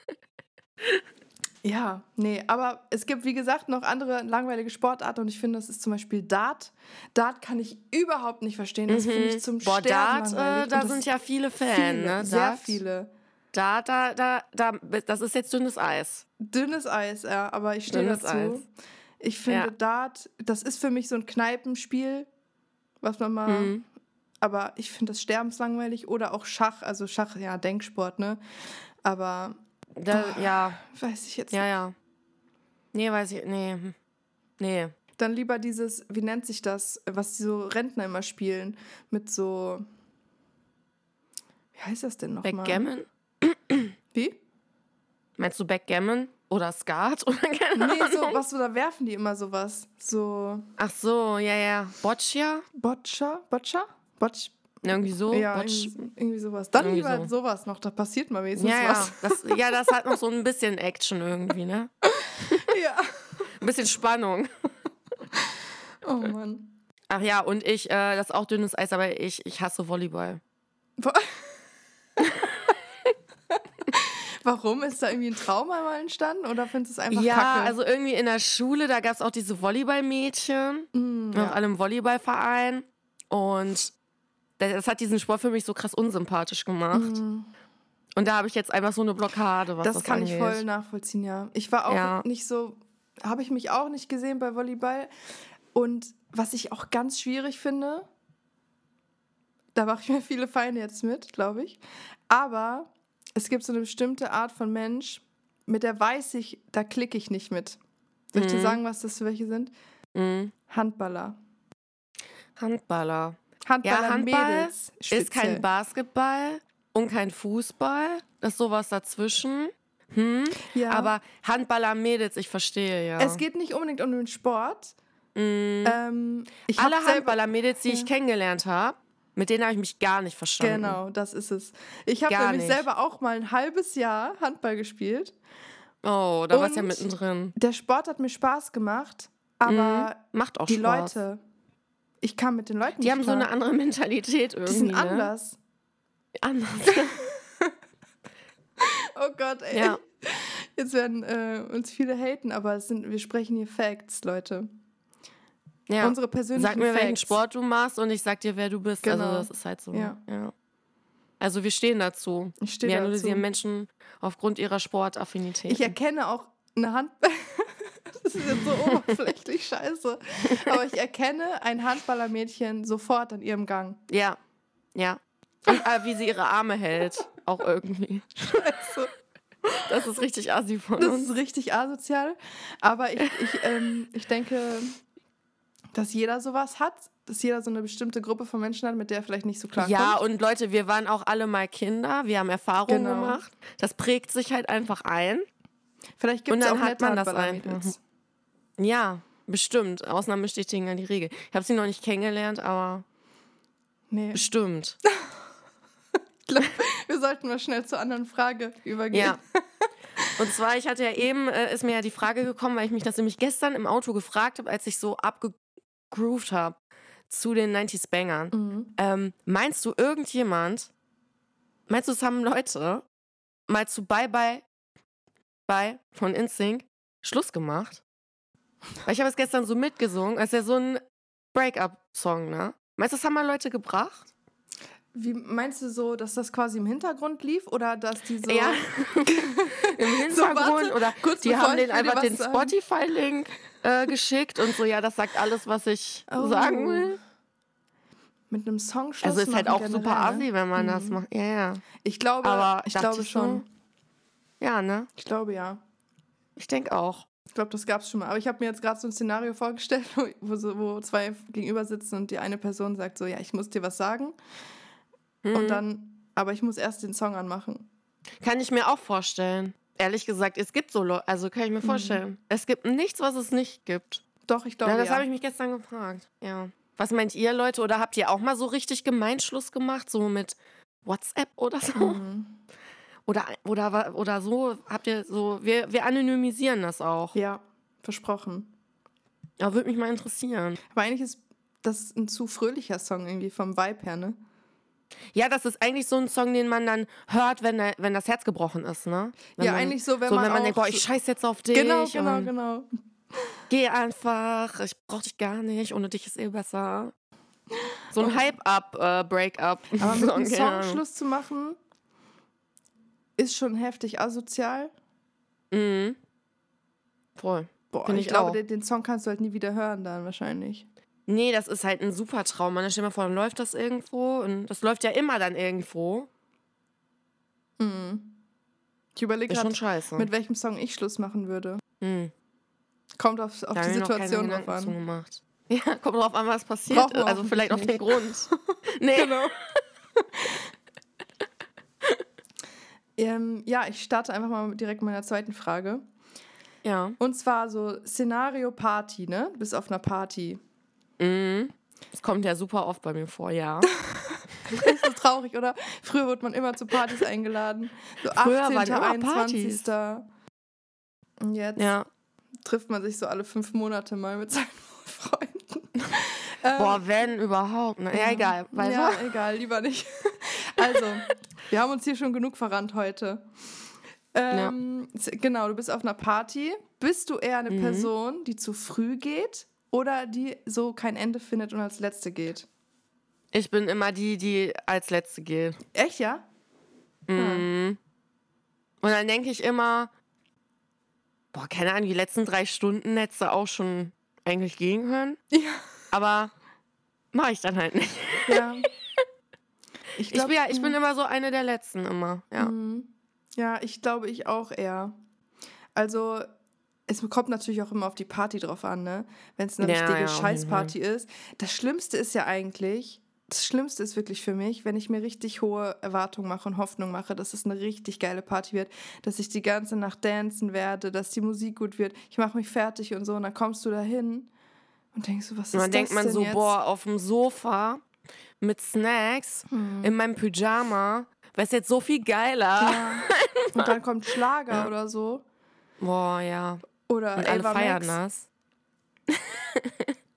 Ja, nee, aber es gibt, wie gesagt, noch andere langweilige Sportarten und ich finde, das ist zum Beispiel Dart. Dart kann ich überhaupt nicht verstehen. Das finde ich zum Mhm. Boah, Sterben Dart, äh, da sind ja viele Fans, viele, ne? sehr Dart, viele. Da, da, da, da, das ist jetzt dünnes Eis. Dünnes Eis, ja, aber ich stehe Dünnes dazu. Eis. Ich finde Ja. Dart, das ist für mich so ein Kneipenspiel, was man mal, Mhm. aber ich finde das sterbenslangweilig oder auch Schach, also Schach, ja, Denksport, ne? Aber Da, ja, weiß ich jetzt ja, ja. Nee, weiß ich, nee. hm. Nee. Dann lieber dieses, wie nennt sich das, was die so Rentner immer spielen, mit so. Wie heißt das denn nochmal? Backgammon? Wie? Meinst du Backgammon? Oder Skat? Oder keine Nee, so, Ahnung. was da werfen die immer sowas. So. Ach so, ja, ja. Boccia? Boccia? Boccia? Botsch. Irgendwie so? ja, Botsch. irgendwie, irgendwie sowas. Dann Irgendwie lieber so. sowas noch, da passiert mal wenigstens Ja, ja. was. Das, ja, das hat noch so ein bisschen Action irgendwie, ne? ja. Ein bisschen Spannung. Oh Mann. Ach ja, und ich, äh, das ist auch dünnes Eis, aber ich, ich hasse Volleyball. Warum? Ist da irgendwie ein Trauma mal entstanden oder findest du es einfach ja, kacke? also irgendwie in der Schule, da gab es auch diese Volleyballmädchen, Mm, ja. ja. alle im Volleyballverein. Und das das hat diesen Sport für mich so krass unsympathisch gemacht. Mm. Und da habe ich jetzt einfach so eine Blockade, was das, Das kann angeht. ich voll nachvollziehen, ja. Ich war auch Ja. nicht so, habe ich mich auch nicht gesehen bei Volleyball. Und was ich auch ganz schwierig finde, da mache ich mir viele Feinde jetzt mit, glaube ich. Aber es gibt so eine bestimmte Art von Mensch, mit der weiß ich, da klicke ich nicht mit. Soll ich dir Mhm. sagen, was das für welche sind? Mhm. Handballer. Handballer. Handballer Ja, Handball Mädels. Ist kein Basketball und kein Fußball. Das ist sowas dazwischen. Hm? Ja. Aber Handballer Mädels, ich verstehe ja. Es geht nicht unbedingt um den Sport. Mhm. Ähm, ich Alle Handballer Mädels, die ich Ja. kennengelernt habe, mit denen habe ich mich gar nicht verstanden. Genau, das ist es. Ich habe nämlich nicht. selber auch mal ein halbes Jahr Handball gespielt. Oh, da warst du ja mittendrin. Der Sport hat mir Spaß gemacht, aber Macht auch die Spaß. Leute, ich kam mit den Leuten Die nicht haben so klar. eine andere Mentalität irgendwie. Die sind ne? anders. Anders. Oh Gott, ey. ja. Jetzt werden äh, uns viele haten, aber es sind, wir sprechen hier Facts, Leute. Ja. Unsere persönlichen Sag mir, Facts. welchen Sport du machst und ich sag dir, wer du bist. Genau. Also das ist halt so. Ja. Ja. Also wir stehen dazu. Ich stehe Wir dazu. analysieren Menschen aufgrund ihrer Sportaffinität. Ich erkenne auch eine Hand. das ist jetzt so oberflächlich scheiße. Aber ich erkenne ein Handballermädchen sofort an ihrem Gang. Ja, ja. Und äh, wie sie ihre Arme hält, auch irgendwie. Scheiße. Das ist richtig assi von Das uns. ist richtig asozial. Aber ich, ich, ähm, ich denke, dass jeder sowas hat. Dass jeder so eine bestimmte Gruppe von Menschen hat, mit der er vielleicht nicht so klar Ja, und Leute, wir waren auch alle mal Kinder, wir haben Erfahrungen Genau. gemacht. Das prägt sich halt einfach ein. Vielleicht gibt und es dann auch hat man das Handballermädels. Ja, bestimmt. Ausnahmen bestätigen ja die Regel. Ich habe sie noch nicht kennengelernt, aber Nee, bestimmt. ich glaub, wir sollten mal schnell zur anderen Frage übergehen. Ja. Und zwar, ich hatte ja eben, äh, ist mir ja die Frage gekommen, weil ich mich das nämlich gestern im Auto gefragt habe, als ich so abgegroovt habe zu den 90s Bangern. Mhm. Ähm, meinst du irgendjemand, meinst du, es haben Leute mal zu Bye Bye Bye von InSync Schluss gemacht? Weil ich habe es gestern so mitgesungen, als ja so ein Break-up-Song, ne? Meinst du, das haben mal Leute gebracht? Wie meinst du so, dass das quasi im Hintergrund lief oder dass die so. Ja. Im Hintergrund warte, oder kurz die haben dir einfach den. Spotify-Link äh, geschickt und so, ja, das sagt alles, was ich Oh. sagen will. Mit einem Song Schluss Also ist halt auch super generell, ne? assi, wenn man das Mhm. macht. Ja, ja. Ich glaube, Aber ich glaube schon. so. Ja, ne? Ich glaube ja. Ich denke auch. Ich glaube, das gab es schon mal. Aber ich habe mir jetzt gerade so ein Szenario vorgestellt, wo, wo, so, wo zwei gegenüber sitzen und die eine Person sagt so, ja, ich muss dir was sagen. Mhm. Und dann, aber ich muss erst den Song anmachen. Kann ich mir auch vorstellen. Ehrlich gesagt, es gibt so Leute, also kann ich Mhm. mir vorstellen. Es gibt nichts, was es nicht gibt. Doch, ich glaube Ja, ja. das habe ich mich gestern gefragt. Ja. Was meint ihr, Leute? Oder habt ihr auch mal so richtig Gemeinschluss gemacht, so mit WhatsApp oder so? Mhm. Oder, oder, oder so? Habt ihr so, wir, wir anonymisieren das auch. Ja, versprochen. Ja, würde mich mal interessieren. Aber eigentlich ist das ein zu fröhlicher Song irgendwie vom Vibe her, ne? Ja, das ist eigentlich so ein Song, den man dann hört, wenn, der, wenn das Herz gebrochen ist, ne? Wenn ja, man, eigentlich so, wenn so, man, wenn man denkt, boah, ich scheiß jetzt auf dich. Genau, genau, genau. Geh einfach, ich brauch dich gar nicht, ohne dich ist eh besser. So ein Hype-Up-Break-Up. Aber mit einem Song. Schluss zu machen, ist schon heftig asozial. Mhm. Voll. Boah, Find ich, ich glaube, den, den Song kannst du halt nie wieder hören dann wahrscheinlich. Nee, das ist halt ein super Traum. Man stell dir mal vor, dann läuft das irgendwo und das läuft ja immer dann irgendwo. Mhm. Ich überlege gerade, mit welchem Song ich Schluss machen würde. Mhm. Kommt auf, auf Da die Situation drauf an. gemacht. Ja, kommt drauf an, was passiert. Also vielleicht auf den Grund. nee. Genau. ähm, ja, ich starte einfach mal direkt mit meiner zweiten Frage. Ja. Und zwar so Szenario Party, ne? Du bist auf einer Party. Mhm. Das kommt ja super oft bei mir vor, ja. ist so traurig, oder? Früher wurde man immer zu Partys eingeladen. So Früher 18., waren immer 21. Und jetzt ja. trifft man sich so alle fünf Monate mal mit seinen Freunden. Ähm, Boah, wenn überhaupt. Ne? Ja, egal. Weiter. Ja, egal, lieber nicht. Also, wir haben uns hier schon genug verrannt heute. Ähm, ja. Genau, du bist auf einer Party. Bist du eher eine mhm. Person, die zu früh geht oder die so kein Ende findet und als letzte geht? Ich bin immer die, die als letzte geht. Echt, ja? Mhm. Und dann denke ich immer, boah, keine Ahnung, die letzten drei Stunden hättest du auch schon eigentlich gehen können. Ja. Aber mache ich dann halt nicht. Ja. Ich, glaub, ich, bin, ja, ich bin mhm. immer so eine der Letzten immer, ja. Mhm. Ja, ich glaube, ich auch eher. Also, es kommt natürlich auch immer auf die Party drauf an, ne? Wenn es eine ja, richtige ja, Scheißparty ist. Das Schlimmste ist ja eigentlich, das Schlimmste ist wirklich für mich, wenn ich mir richtig hohe Erwartungen mache und Hoffnung mache, dass es eine richtig geile Party wird, dass ich die ganze Nacht dancen werde, dass die Musik gut wird. Ich mache mich fertig und so und dann kommst du da hin und denkst du, was ist und dann das denkt man so, jetzt? boah, auf dem Sofa mit Snacks hm. in meinem Pyjama, wäre es jetzt so viel geiler. Ja. und dann kommt Schlager ja. oder so. Boah, ja. Oder und alle feiern das.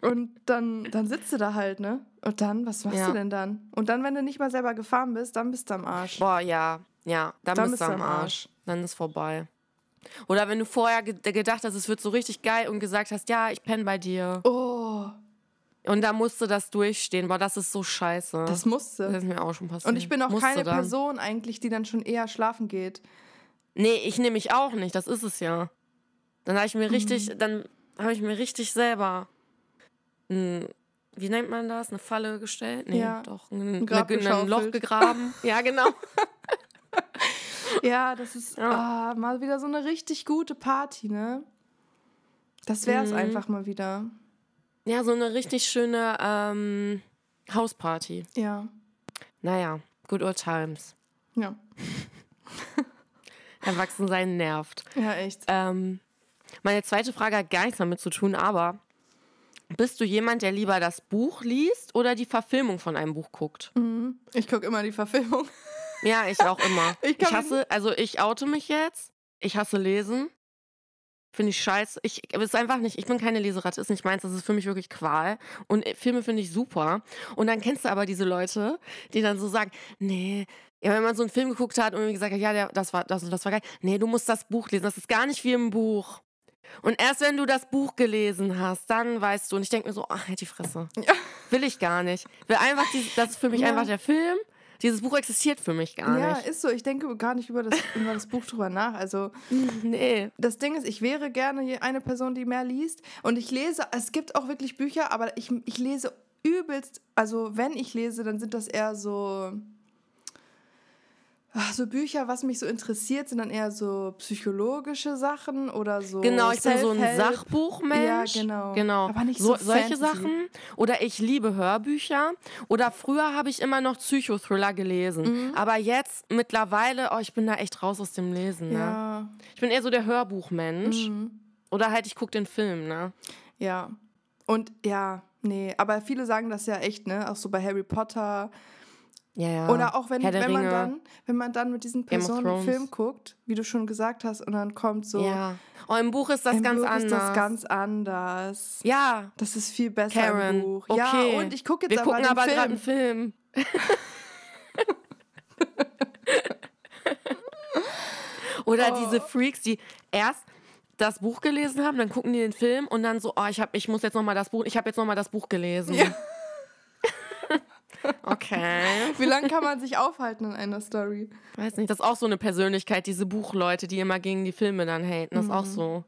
Und dann, dann sitzt du da halt, ne? Und dann, was machst ja. du denn dann? Und dann, wenn du nicht mal selber gefahren bist, dann bist du am Arsch. Boah, ja, ja, dann, dann bist, du am Arsch. Arsch. Dann ist vorbei. Oder wenn du vorher gedacht hast, es wird so richtig geil und gesagt hast, ja, ich penne bei dir. Oh. Und da musste das durchstehen. Boah, das ist so scheiße. Das musste. Das ist mir auch schon passiert. Und ich bin auch musste keine dann. Person eigentlich, die dann schon eher schlafen geht. Nee, ich nehme mich auch nicht. Das ist es ja. Dann habe ich mir richtig, mhm. dann habe ich mir richtig selber ein, wie nennt man das? Eine Falle gestellt? Nee, ja. doch. Ein, ein, ein Loch gegraben. ja, genau. ja, das ist ja. Ah, mal wieder so eine richtig gute Party, ne? Das wäre es mhm. einfach mal wieder. Ja, so eine richtig schöne ähm, Hausparty. Ja. Naja, good old times. Ja. Erwachsensein nervt. Ja, echt. Ähm, meine zweite Frage hat gar nichts damit zu tun, aber bist du jemand, der lieber das Buch liest oder die Verfilmung von einem Buch guckt? Mhm. Ich gucke immer die Verfilmung. Ja, ich auch immer. ich, ich hasse, also ich oute mich jetzt. Ich hasse Lesen. Finde ich scheiße. Ich ist einfach nicht, ich bin keine Leseratte, ist nicht meins, das ist für mich wirklich Qual. Und äh, Filme finde ich super. Und dann kennst du aber diese Leute, die dann so sagen, nee, ja, wenn man so einen Film geguckt hat und gesagt hat, ja, der, das war das, das war geil. Nee, du musst das Buch lesen, das ist gar nicht wie im Buch. Und erst wenn du das Buch gelesen hast, dann weißt du. Und ich denke mir so, ach, halt die Fresse. Ja. Will ich gar nicht. Will einfach, die, das ist für mich ja. einfach der Film. Dieses Buch existiert für mich gar ja, nicht. Ja, ist so. Ich denke gar nicht über das, über das Buch drüber nach. Also, nee. Das Ding ist, ich wäre gerne eine Person, die mehr liest. Und ich lese, es gibt auch wirklich Bücher, aber ich, ich lese übelst. Also, wenn ich lese, dann sind das eher so so Bücher, was mich so interessiert, sind dann eher so psychologische Sachen oder so. Genau, ich bin so ein Sachbuchmensch. Ja, genau. genau. Aber nicht so, so solche Sachen. Oder ich liebe Hörbücher. Oder früher habe ich immer noch Psychothriller gelesen. Mhm. Aber jetzt mittlerweile, oh, ich bin da echt raus aus dem Lesen. Ne? Ja. Ich bin eher so der Hörbuchmensch. Mhm. Oder halt, ich gucke den Film, ne? Ja. Und ja, nee. Aber viele sagen das ja echt, ne? Auch so bei Harry Potter ja, ja. Oder auch wenn, wenn man dann, wenn man dann mit diesen Personen einen Film guckt, wie du schon gesagt hast, und dann kommt so. Ja. Oh, im Buch ist das ganz Buch anders. Ist das ganz anders. Ja. Das ist viel besser Karen. im Buch. Okay. Ja, und ich gucke jetzt Wir aber gucken aber gerade einen Film. Oder oh. diese Freaks, die erst das Buch gelesen haben, dann gucken die den Film und dann so, oh, ich hab, ich muss jetzt noch mal das Buch, ich habe jetzt noch mal das Buch gelesen. Ja. Okay. Wie lange kann man sich aufhalten in einer Story? Weiß nicht, das ist auch so eine Persönlichkeit, diese Buchleute, die immer gegen die Filme dann haten. Das ist auch mhm. so.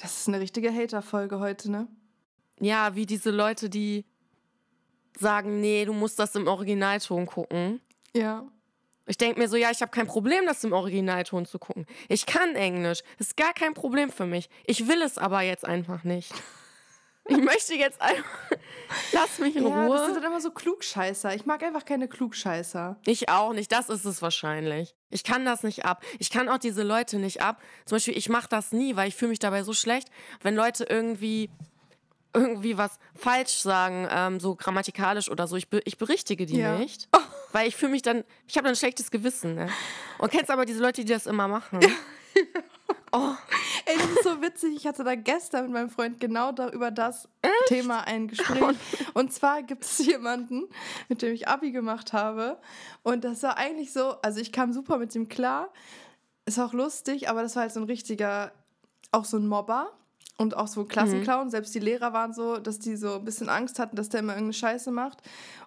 Das ist eine richtige Hater-Folge heute, ne? Ja, wie diese Leute, die sagen, nee, du musst das im Originalton gucken. Ja. Ich denke mir so, ja, ich habe kein Problem, das im Originalton zu gucken. Ich kann Englisch. Das ist gar kein Problem für mich. Ich will es aber jetzt einfach nicht. Ich möchte jetzt einfach. Lass mich in ja, Ruhe. Das sind dann immer so Klugscheißer. Ich mag einfach keine Klugscheißer. Ich auch nicht. Das ist es wahrscheinlich. Ich kann das nicht ab. Ich kann auch diese Leute nicht ab. Zum Beispiel, ich mache das nie, weil ich fühle mich dabei so schlecht, wenn Leute irgendwie irgendwie was falsch sagen, ähm, so grammatikalisch oder so. Ich, be ich berichtige die ja. nicht, oh. weil ich fühle mich dann, ich habe dann ein schlechtes Gewissen. Ne? Und kennst aber diese Leute, die das immer machen. Ja. Oh. Ey, das ist so witzig. Ich hatte da gestern mit meinem Freund genau da über das Echt? Thema ein Gespräch. Und zwar gibt es jemanden, mit dem ich Abi gemacht habe. Und das war eigentlich so, also ich kam super mit ihm klar. ist auch lustig, aber das war halt so ein richtiger, auch so ein Mobber und auch so Klassenclown. Mhm. Selbst die Lehrer waren so, dass die so ein bisschen Angst hatten, dass der immer irgendeine Scheiße macht.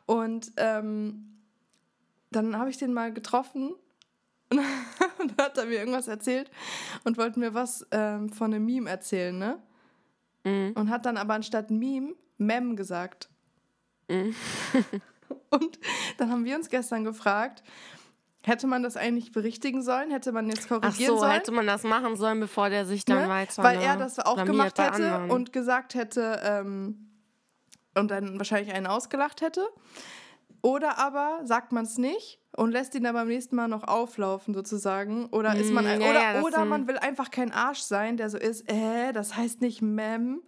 Und ähm, dann habe ich den mal getroffen und dann hat er mir irgendwas erzählt und wollte mir was ähm, von einem Meme erzählen, ne? Mhm. Und hat dann aber anstatt Meme Mem gesagt. Mhm. und dann haben wir uns gestern gefragt, Hätte man das eigentlich berichtigen sollen? Hätte man jetzt korrigieren Ach so, sollen? hätte man das machen sollen, bevor der sich dann ne? weiter. Weil er das auch gemacht hätte und gesagt hätte ähm, und dann wahrscheinlich einen ausgelacht hätte. Oder aber sagt man es nicht und lässt ihn dann beim nächsten Mal noch auflaufen sozusagen. Oder ist man ein, ja, oder, ja, oder man will einfach kein Arsch sein, der so ist, äh, das heißt nicht Mem.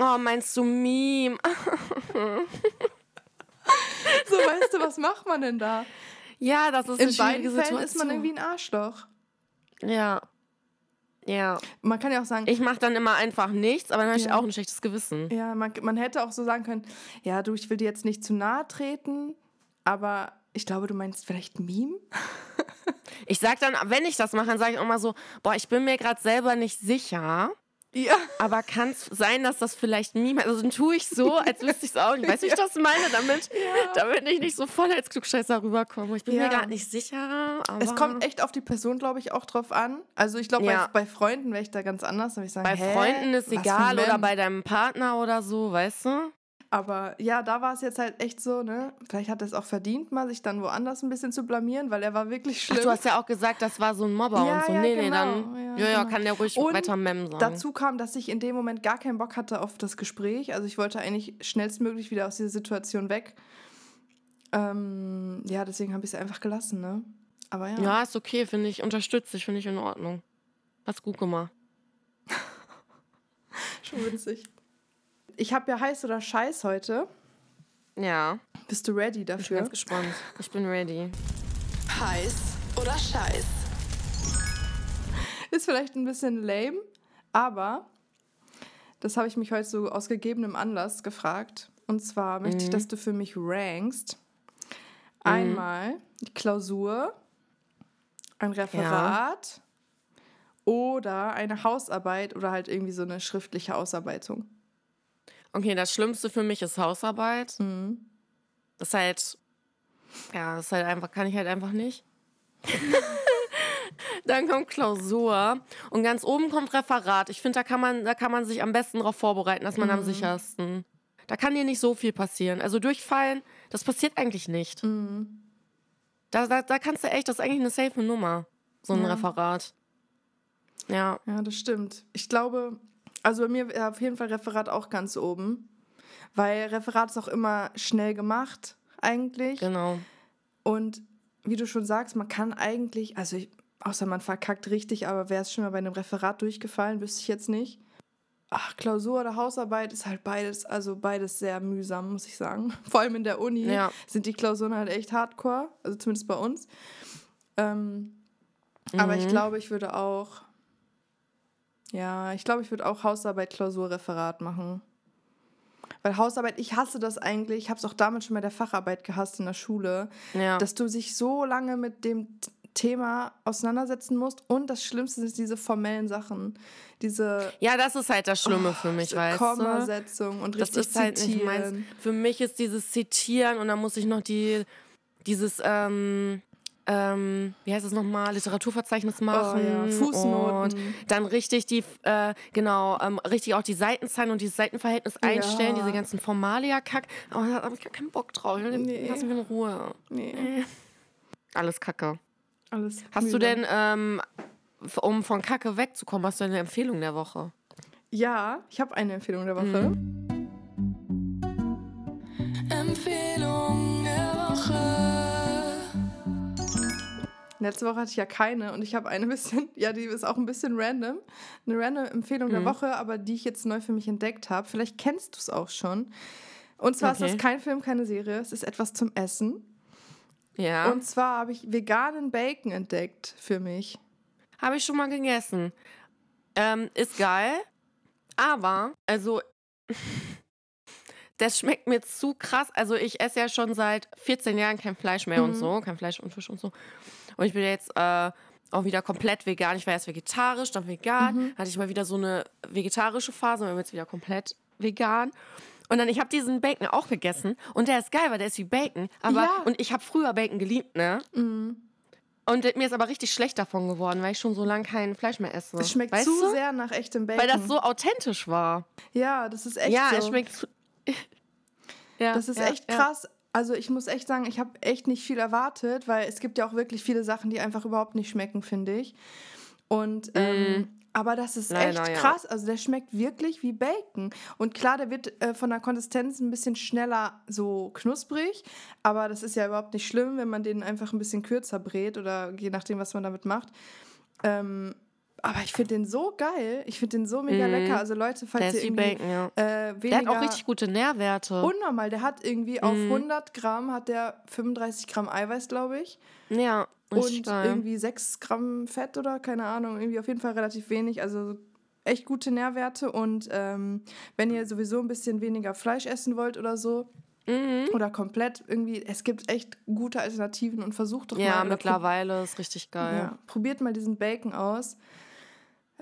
Oh, meinst du Meme? so, weißt du, was macht man denn da? Ja, das ist In beiden Fällen Situation. ist man irgendwie ein Arschloch. Ja. Ja. Man kann ja auch sagen. Ich mache dann immer einfach nichts, aber dann habe ich auch ein schlechtes Gewissen. Ja, man, man hätte auch so sagen können: Ja, du, ich will dir jetzt nicht zu nahe treten, aber ich glaube, du meinst vielleicht Meme? ich sag dann, wenn ich das mache, dann sage ich auch mal so: Boah, ich bin mir gerade selber nicht sicher. Ja. Aber kann es sein, dass das vielleicht niemand. Also dann tue ich so, als wüsste ich es auch nicht. Weißt du, wie ich das meine? Damit, ja. damit ich nicht so voll als Klugscheißer rüberkomme. Ich bin ja. mir gar nicht sicher. es kommt echt auf die Person, glaube ich, auch drauf an. Also ich glaube, ja. bei, bei, Freunden wäre ich da ganz anders. Ich sagen, bei Freunden ist egal oder bei deinem Partner oder so, weißt du? Aber ja, da war es jetzt halt echt so, ne? Vielleicht hat er es auch verdient, mal sich dann woanders ein bisschen zu blamieren, weil er war wirklich schlimm. Ach, du hast ja auch gesagt, das war so ein Mobber ja, und so. Ja, nee, genau. nee, dann ja, ja, ja, kann der ruhig und weiter Mem sagen. Dazu kam, dass ich in dem Moment gar keinen Bock hatte auf das Gespräch. Also ich wollte eigentlich schnellstmöglich wieder aus dieser Situation weg. Ähm, ja, deswegen habe ich es einfach gelassen, ne? Aber ja. Ja, ist okay, finde ich. Unterstütze ich, finde ich in Ordnung. Hast gut gemacht. Schon witzig. Ich habe ja heiß oder scheiß heute. Ja. Bist du ready dafür? Ich bin ganz gespannt. Ich bin ready. Heiß oder scheiß? Ist vielleicht ein bisschen lame, aber das habe ich mich heute so aus gegebenem Anlass gefragt. Und zwar möchte mhm. ich, dass du für mich rankst. Einmal die Klausur, ein Referat ja. oder eine Hausarbeit oder halt irgendwie so eine schriftliche Ausarbeitung. Okay, das Schlimmste für mich ist Hausarbeit. Mhm. Das ist halt, ja, das ist halt einfach, kann ich halt einfach nicht. Dann kommt Klausur und ganz oben kommt Referat. Ich finde, da kann man, da kann man sich am besten darauf vorbereiten, dass man mhm. am sichersten. Da kann dir nicht so viel passieren. Also durchfallen, das passiert eigentlich nicht. Mhm. Da, da, da kannst du echt, das ist eigentlich eine safe Nummer, so ein ja. Referat. Ja. Ja, das stimmt. Ich glaube, also bei mir auf jeden Fall Referat auch ganz oben. Weil Referat ist auch immer schnell gemacht, eigentlich. Genau. Und wie du schon sagst, man kann eigentlich, also ich, außer man verkackt richtig, aber wäre es schon mal bei einem Referat durchgefallen, wüsste ich jetzt nicht. Ach, Klausur oder Hausarbeit ist halt beides, also beides sehr mühsam, muss ich sagen. Vor allem in der Uni ja. sind die Klausuren halt echt hardcore, also zumindest bei uns. Ähm, mhm. Aber ich mhm. glaube, ich würde auch ja, ich glaube, ich würde auch Hausarbeit, Klausur, Referat machen. Weil Hausarbeit, ich hasse das eigentlich, ich habe es auch damit schon bei der Facharbeit gehasst in der Schule, ja. dass du sich so lange mit dem Thema auseinandersetzen musst. Und das Schlimmste sind diese formellen Sachen. Diese. Ja, das ist halt das Schlimme oh, für mich, weißt du? Kommasetzung und richtig das ist halt nicht meins. Für mich ist dieses Zitieren und dann muss ich noch die, dieses, ähm, ähm, wie heißt es nochmal, Literaturverzeichnis machen. Oh, ja. Fußnoten. Und dann richtig die, äh, genau, ähm, richtig auch die Seitenzahlen und dieses Seitenverhältnis einstellen, ja. diese ganzen Formalia-Kack. Aber da habe ich gar keinen Bock drauf. Nee. Lass mich in Ruhe. Nee. Alles Kacke. Alles. Hast müde. du denn, ähm, um von Kacke wegzukommen, hast du eine Empfehlung der Woche? Ja, ich habe eine Empfehlung der Woche. Mhm. Letzte Woche hatte ich ja keine und ich habe eine bisschen, ja, die ist auch ein bisschen random. Eine random Empfehlung mhm. der Woche, aber die ich jetzt neu für mich entdeckt habe. Vielleicht kennst du es auch schon. Und zwar okay. ist es kein Film, keine Serie, es ist etwas zum Essen. Ja. Und zwar habe ich veganen Bacon entdeckt für mich. Habe ich schon mal gegessen. Ähm, ist geil, aber, also, das schmeckt mir zu krass. Also, ich esse ja schon seit 14 Jahren kein Fleisch mehr mhm. und so, kein Fleisch und Fisch und so. Und ich bin jetzt äh, auch wieder komplett vegan. Ich war erst vegetarisch, dann vegan. Hatte ich mal wieder so eine vegetarische Phase, und jetzt wieder komplett vegan. Und dann, ich habe diesen Bacon auch gegessen. Und der ist geil, weil der ist wie Bacon. Aber, Ja. Und ich habe früher Bacon geliebt, ne? Und mir ist aber richtig schlecht davon geworden, weil ich schon so lange kein Fleisch mehr esse. Es schmeckt weißt zu du? sehr nach echtem Bacon. Weil das so authentisch war. Ja, das ist echt ja, so. es schmeckt. Ja, Das ist ja, echt ja. krass. Also ich muss echt sagen, ich habe echt nicht viel erwartet, weil es gibt ja auch wirklich viele Sachen, die einfach überhaupt nicht schmecken, finde ich. Und ähm, aber das ist. Leider, echt ja. krass. Also der schmeckt wirklich wie Bacon. Und klar, der wird äh, von der Konsistenz ein bisschen schneller so knusprig, aber das ist ja überhaupt nicht schlimm, wenn man den einfach ein bisschen kürzer brät oder je nachdem, was man damit macht. Ähm, aber ich finde den so geil. Ich finde den so mega lecker. Also Leute, falls Mhm. Ihr wie irgendwie Bacon, ja. äh, Der hat weniger auch richtig gute Nährwerte. Unnormal, der hat irgendwie auf Mhm. 100 Gramm hat der 35 Gramm Eiweiß, glaube ich. ja, Und geil. irgendwie 6 Gramm Fett oder keine Ahnung. Irgendwie auf jeden Fall relativ wenig. Also echt gute Nährwerte. Und ähm, wenn ihr sowieso ein bisschen weniger Fleisch essen wollt oder so, Mhm. oder komplett irgendwie, es gibt echt gute Alternativen und versucht doch mal. Ja, mittlerweile ist richtig geil. Ja, probiert mal diesen Bacon aus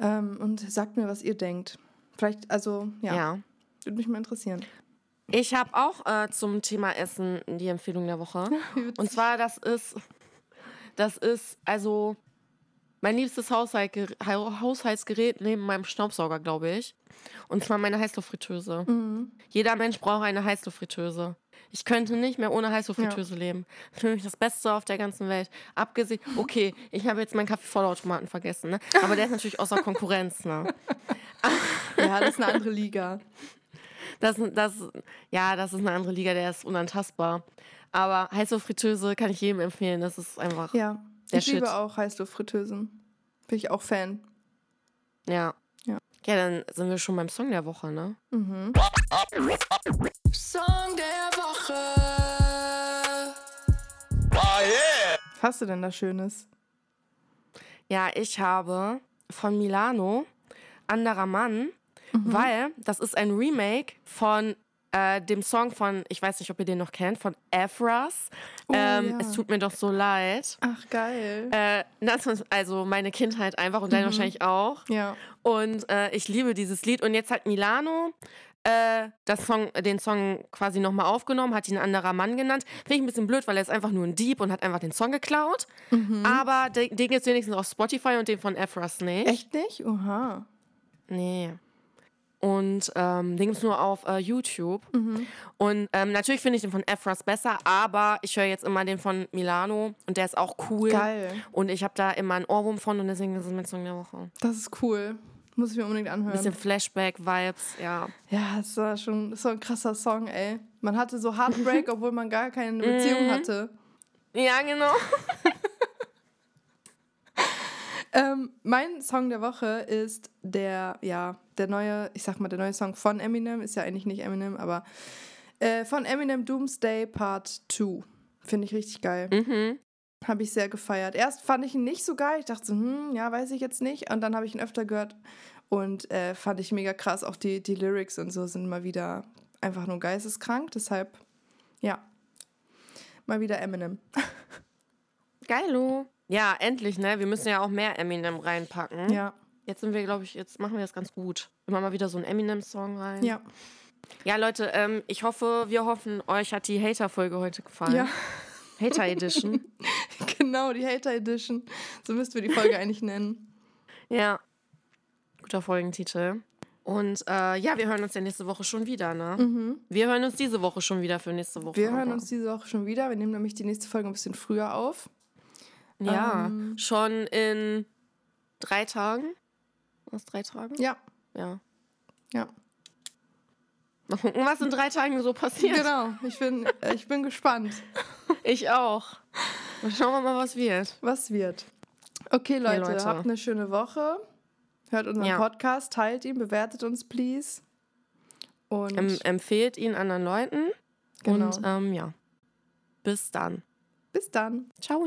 ähm, und sagt mir, was ihr denkt. Vielleicht, also, ja, ja. würde mich mal interessieren. Ich habe auch äh, zum Thema Essen die Empfehlung der Woche. Und zwar, das ist, das ist also mein liebstes Haushaltsgerät neben meinem Staubsauger, glaube ich. Und zwar meine Heißluftfritteuse. Mhm. Jeder Mensch braucht eine Heißluftfritteuse. Ich könnte nicht mehr ohne Heißluftfritteuse leben. Das ist für mich das Beste auf der ganzen Welt. Abgesehen, okay, ich habe jetzt meinen Kaffeevollautomaten vergessen, ne? Aber der ist natürlich außer Konkurrenz, ne? Ja, das ist eine andere Liga. Das, das, ja, das ist eine andere Liga, der ist unantastbar. Aber Heißluftfritteuse kann ich jedem empfehlen. Das ist einfach, ja. Ich liebe Shit. auch Heißluftfritteusen. Bin ich auch Fan. Ja. Ja. Ja, dann sind wir schon beim Song der Woche, ne? Mhm. Song der Woche. Was hast du denn da Schönes? Ja, ich habe von Milano Anderer Mann, Mhm. weil das ist ein Remake von äh, dem Song von, ich weiß nicht, ob ihr den noch kennt, von Afras. Oh, ähm, ja. Es tut mir doch so leid. Ach, geil. Äh, also meine Kindheit einfach und deine Mhm. wahrscheinlich auch. ja. Und äh, ich liebe dieses Lied. Und jetzt hat Milano äh, das Song, den Song quasi nochmal aufgenommen, hat ihn ein anderer Mann genannt. Finde ich ein bisschen blöd, weil er ist einfach nur ein Dieb und hat einfach den Song geklaut. Mhm. Aber den, den gibt es wenigstens auf Spotify und den von Efras nicht. Echt nicht? Oha. Nee. Und ähm, den gibt es nur auf äh, YouTube. Mhm. Und ähm, natürlich finde ich den von Efras besser, aber ich höre jetzt immer den von Milano und der ist auch cool. Geil. Und ich habe da immer einen Ohrwurm von und deswegen ist es mein Song der Woche. Das ist cool. Muss ich mir unbedingt anhören. Bisschen Flashback-Vibes, ja. Ja, das war schon das war ein krasser Song, ey. Man hatte so Heartbreak, obwohl man gar keine Beziehung Mhm. hatte. Ja, genau. Ähm, mein Song der Woche ist der, ja, der neue, ich sag mal, der neue Song von Eminem, ist ja eigentlich nicht Eminem, aber äh, von Eminem Doomsday Part 2. Finde ich richtig geil. Mhm. Habe ich sehr gefeiert. Erst fand ich ihn nicht so geil. Ich dachte so, hm, ja, weiß ich jetzt nicht. Und dann habe ich ihn öfter gehört und äh, fand ich mega krass. Auch die, die Lyrics und so sind mal wieder einfach nur geisteskrank. Deshalb, ja, mal wieder Eminem. Geilo. Ja, endlich, ne? Wir müssen ja auch mehr Eminem reinpacken. Ja, Jetzt sind wir, glaube ich, jetzt machen wir das ganz gut. Immer mal wieder so einen Eminem-Song rein. ja, Ja, Leute, ähm, ich hoffe, wir hoffen, euch hat die Hater-Folge heute gefallen. ja. Hater Edition. genau, die Hater Edition. So müssten wir die Folge eigentlich nennen. ja. Guter Folgentitel. Und äh, ja, wir hören uns ja nächste Woche schon wieder, ne? Wir hören uns diese Woche schon wieder für nächste Woche. Mhm. Wir hören aber- uns diese Woche schon wieder. Wir nehmen nämlich die nächste Folge ein bisschen früher auf. Ja, ähm, schon in drei Tagen. Was, drei Tagen? Ja, Ja. ja. Mal gucken, was in drei Tagen so passiert. Genau, ich bin, äh, ich bin gespannt, Ich auch. Schauen wir mal, was wird. was wird. Okay, Leute, Leute. habt eine schöne Woche. Hört unseren Ja. Podcast, teilt ihn, bewertet uns, please. Und Em empfehlt ihn anderen Leuten. Genau. Und ähm, ja. Bis dann. bis dann. Ciao.